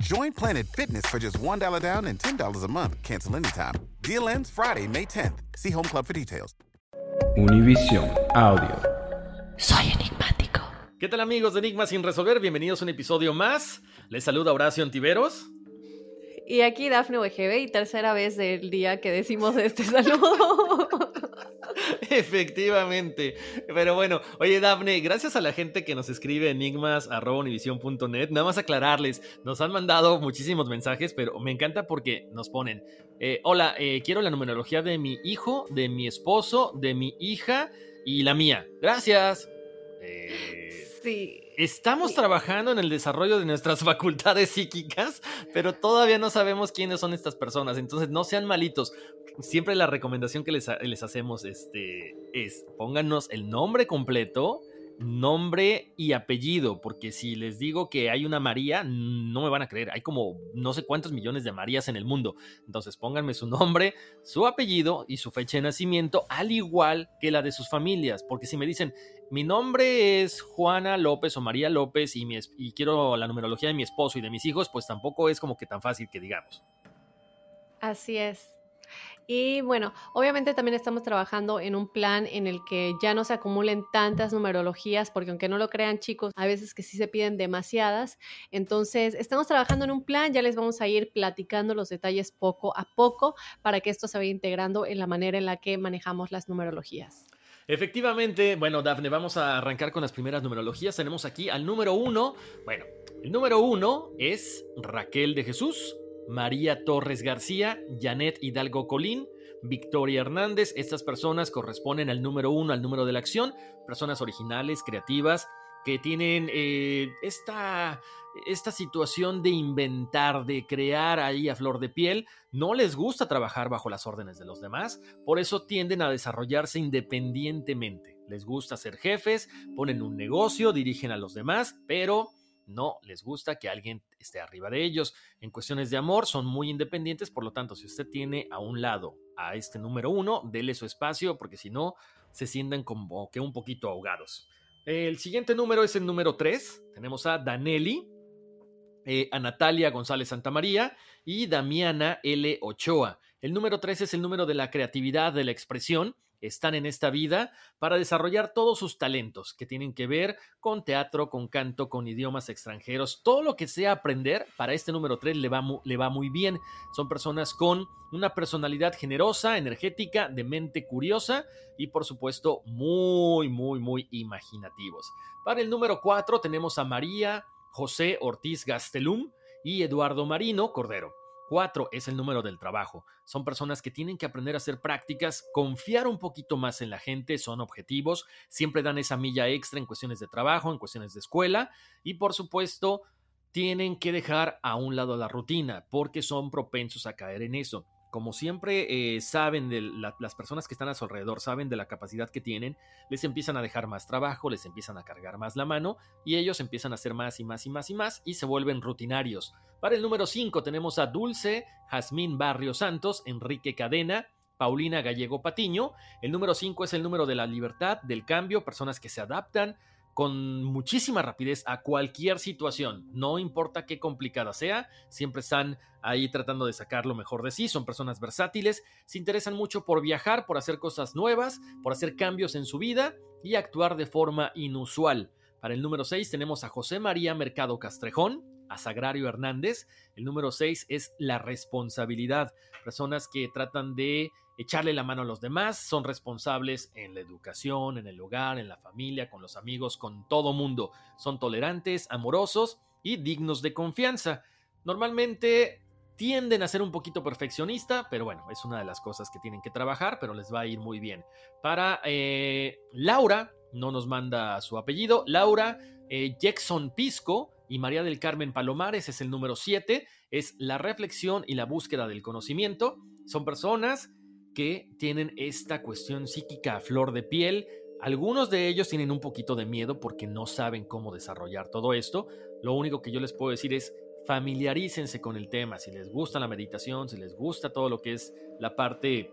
Join Planet Fitness for just $1 down and $10 a month. Cancel anytime. Deal ends Friday, May 10th. See Home Club for details. Univision Audio. Soy enigmático. ¿Qué tal amigos de Enigma sin resolver? Bienvenidos a un episodio más. Les saluda Horacio Antiveros. Y aquí Dafne UGB y tercera vez del día que decimos este saludo. Efectivamente. Pero bueno, oye Dafne, gracias a la gente que nos escribe enigmas.univision.net, nada más aclararles, nos han mandado muchísimos mensajes, pero me encanta porque nos ponen, eh, hola, eh, quiero la numerología de mi hijo, de mi esposo, de mi hija y la mía. Gracias. Eh, sí. Estamos trabajando en el desarrollo de nuestras facultades psíquicas, pero todavía no sabemos quiénes son estas personas. Entonces, no sean malitos. Siempre la recomendación que les, les hacemos este, es pónganos el nombre completo, nombre y apellido, porque si les digo que hay una María, no me van a creer. Hay como no sé cuántos millones de Marías en el mundo. Entonces pónganme su nombre, su apellido y su fecha de nacimiento, al igual que la de sus familias, porque si me dicen, mi nombre es Juana López o María López y, quiero la numerología de mi esposo y de mis hijos, pues tampoco es como que tan fácil que digamos. Así es. Y bueno, obviamente también estamos trabajando en un plan en el que ya no se acumulen tantas numerologías, porque aunque no lo crean chicos, a veces que sí se piden demasiadas. Entonces, estamos trabajando en un plan, ya les vamos a ir platicando los detalles poco a poco para que esto se vaya integrando en la manera en la que manejamos las numerologías. Efectivamente, bueno, Dafne, vamos a arrancar con las primeras numerologías. Tenemos aquí al número uno. Bueno, el número uno es Raquel de Jesús, María Torres García, Janet Hidalgo Colín, Victoria Hernández. Estas personas corresponden al número uno, al número de la acción. Personas originales, creativas, que tienen eh, esta, esta situación de inventar, de crear ahí a flor de piel. No les gusta trabajar bajo las órdenes de los demás, por eso tienden a desarrollarse independientemente. Les gusta ser jefes, ponen un negocio, dirigen a los demás, pero no les gusta que alguien esté arriba de ellos. En cuestiones de amor son muy independientes, por lo tanto, si usted tiene a un lado a este número uno, dele su espacio, porque si no, se sienten como que un poquito ahogados. El siguiente número es el número 3. Tenemos a Danelli, eh, a Natalia González Santamaría y Damiana L. Ochoa. El número 3 es el número de la creatividad, de la expresión. Están en esta vida para desarrollar todos sus talentos que tienen que ver con teatro, con canto, con idiomas extranjeros. Todo lo que sea aprender, para este número 3 le va, muy bien. Son personas con una personalidad generosa, energética, de mente curiosa y por supuesto muy, muy, muy imaginativos. Para el número 4 tenemos a María José Ortiz Gastelum y Eduardo Marino Cordero. Cuatro es el número del trabajo. Son personas que tienen que aprender a hacer prácticas, confiar un poquito más en la gente, son objetivos, siempre dan esa milla extra en cuestiones de trabajo, en cuestiones de escuela y por supuesto tienen que dejar a un lado la rutina porque son propensos a caer en eso. Como siempre eh, saben las personas que están a su alrededor, saben de la capacidad que tienen, les empiezan a dejar más trabajo, les empiezan a cargar más la mano y ellos empiezan a hacer más y más y más y más y se vuelven rutinarios. Para el número 5 tenemos a Dulce, Jazmín Barrio Santos, Enrique Cadena, Paulina Gallego Patiño. El número 5 es el número de la libertad, del cambio, personas que se adaptan, con muchísima rapidez a cualquier situación, no importa qué complicada sea, siempre están ahí tratando de sacar lo mejor de sí, son personas versátiles, se interesan mucho por viajar, por hacer cosas nuevas, por hacer cambios en su vida y actuar de forma inusual. Para el número 6 tenemos a José María Mercado Castrejón, a Sagrario Hernández. El número 6 es la responsabilidad, personas que tratan de echarle la mano a los demás, son responsables en la educación, en el hogar, en la familia, con los amigos, con todo mundo. Son tolerantes, amorosos y dignos de confianza. Normalmente tienden a ser un poquito perfeccionista, pero bueno, es una de las cosas que tienen que trabajar, pero les va a ir muy bien. Para eh, Laura, no nos manda su apellido, Laura eh, Jackson Pisco y María del Carmen Palomares es el número 7, es la reflexión y la búsqueda del conocimiento. Son personas que tienen esta cuestión psíquica a flor de piel. Algunos de ellos tienen un poquito de miedo porque no saben cómo desarrollar todo esto. Lo único que yo les puedo decir es familiarícense con el tema. Si les gusta la meditación, si les gusta todo lo que es la parte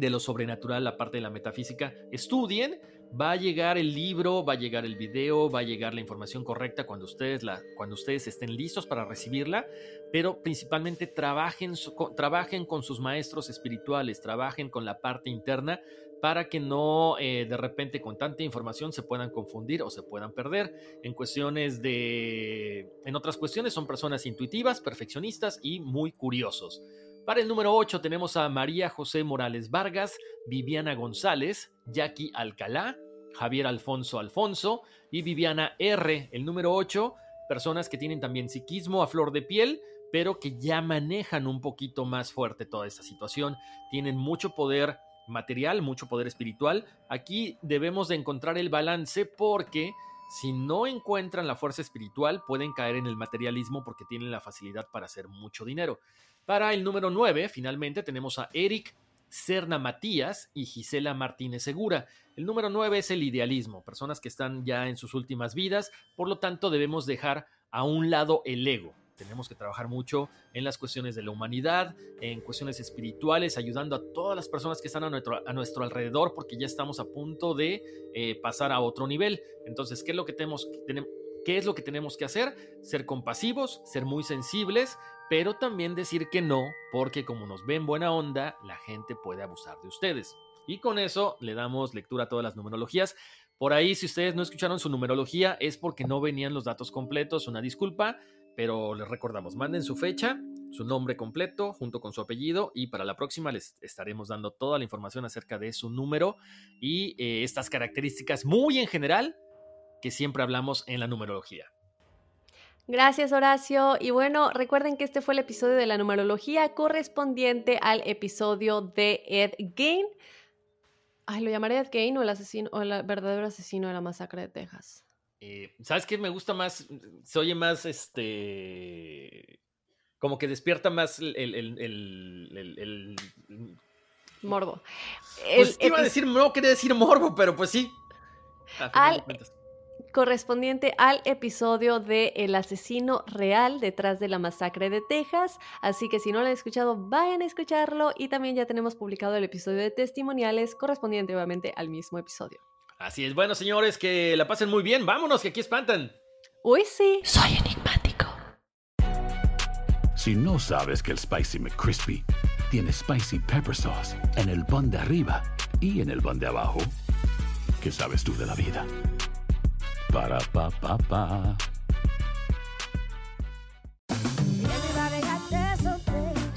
de lo sobrenatural, la parte de la metafísica, estudien, va a llegar el libro, va a llegar el video, va a llegar la información correcta cuando ustedes, la, cuando ustedes estén listos para recibirla, pero principalmente trabajen, trabajen con sus maestros espirituales, trabajen con la parte interna para que no eh, de repente con tanta información se puedan confundir o se puedan perder. En cuestiones de... En otras cuestiones son personas intuitivas, perfeccionistas y muy curiosos. Para el número 8 tenemos a María José Morales Vargas, Viviana González, Jackie Alcalá, Javier Alfonso Alfonso y Viviana R. El número 8, personas que tienen también psiquismo a flor de piel, pero que ya manejan un poquito más fuerte toda esta situación. Tienen mucho poder material, mucho poder espiritual. Aquí debemos de encontrar el balance porque si no encuentran la fuerza espiritual pueden caer en el materialismo porque tienen la facilidad para hacer mucho dinero. Para el número 9, finalmente, tenemos a Eric Serna Matías y Gisela Martínez Segura. El número 9 es el idealismo, personas que están ya en sus últimas vidas, por lo tanto debemos dejar a un lado el ego. Tenemos que trabajar mucho en las cuestiones de la humanidad, en cuestiones espirituales, ayudando a todas las personas que están a nuestro, alrededor, porque ya estamos a punto de eh, pasar a otro nivel. Entonces, ¿qué es lo que tenemos, ¿qué es lo que tenemos que hacer? Ser compasivos, ser muy sensibles, pero también decir que no, porque como nos ven buena onda, la gente puede abusar de ustedes. Y con eso le damos lectura a todas las numerologías. Por ahí, si ustedes no escucharon su numerología, es porque no venían los datos completos, una disculpa, pero les recordamos, manden su fecha, su nombre completo junto con su apellido y para la próxima les estaremos dando toda la información acerca de su número y eh, estas características muy en general que siempre hablamos en la numerología. Gracias Horacio. Y bueno, recuerden que este fue el episodio de la numerología correspondiente al episodio de Ed Gein. Ay, ¿lo llamaré Ed Gein o el asesino o el verdadero asesino de la masacre de Texas? Eh, ¿Sabes qué? Me gusta más, se oye más este. Como que despierta más el. el, morbo. Pues iba a decir, no quería decir morbo, pero pues sí. Al, correspondiente al episodio de El asesino real detrás de la masacre de Texas. Así que si no lo han escuchado, vayan a escucharlo. Y también ya tenemos publicado el episodio de testimoniales correspondiente obviamente al mismo episodio. Así es, bueno señores, que la pasen muy bien. Vámonos, que aquí espantan. Uy, sí. Soy enigmático. Si no sabes que el Spicy McCrispy tiene Spicy Pepper Sauce en el pan de arriba y en el pan de abajo, ¿qué sabes tú de la vida? Para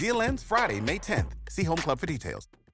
Deal ends Friday, May 10th. See Home Club for details.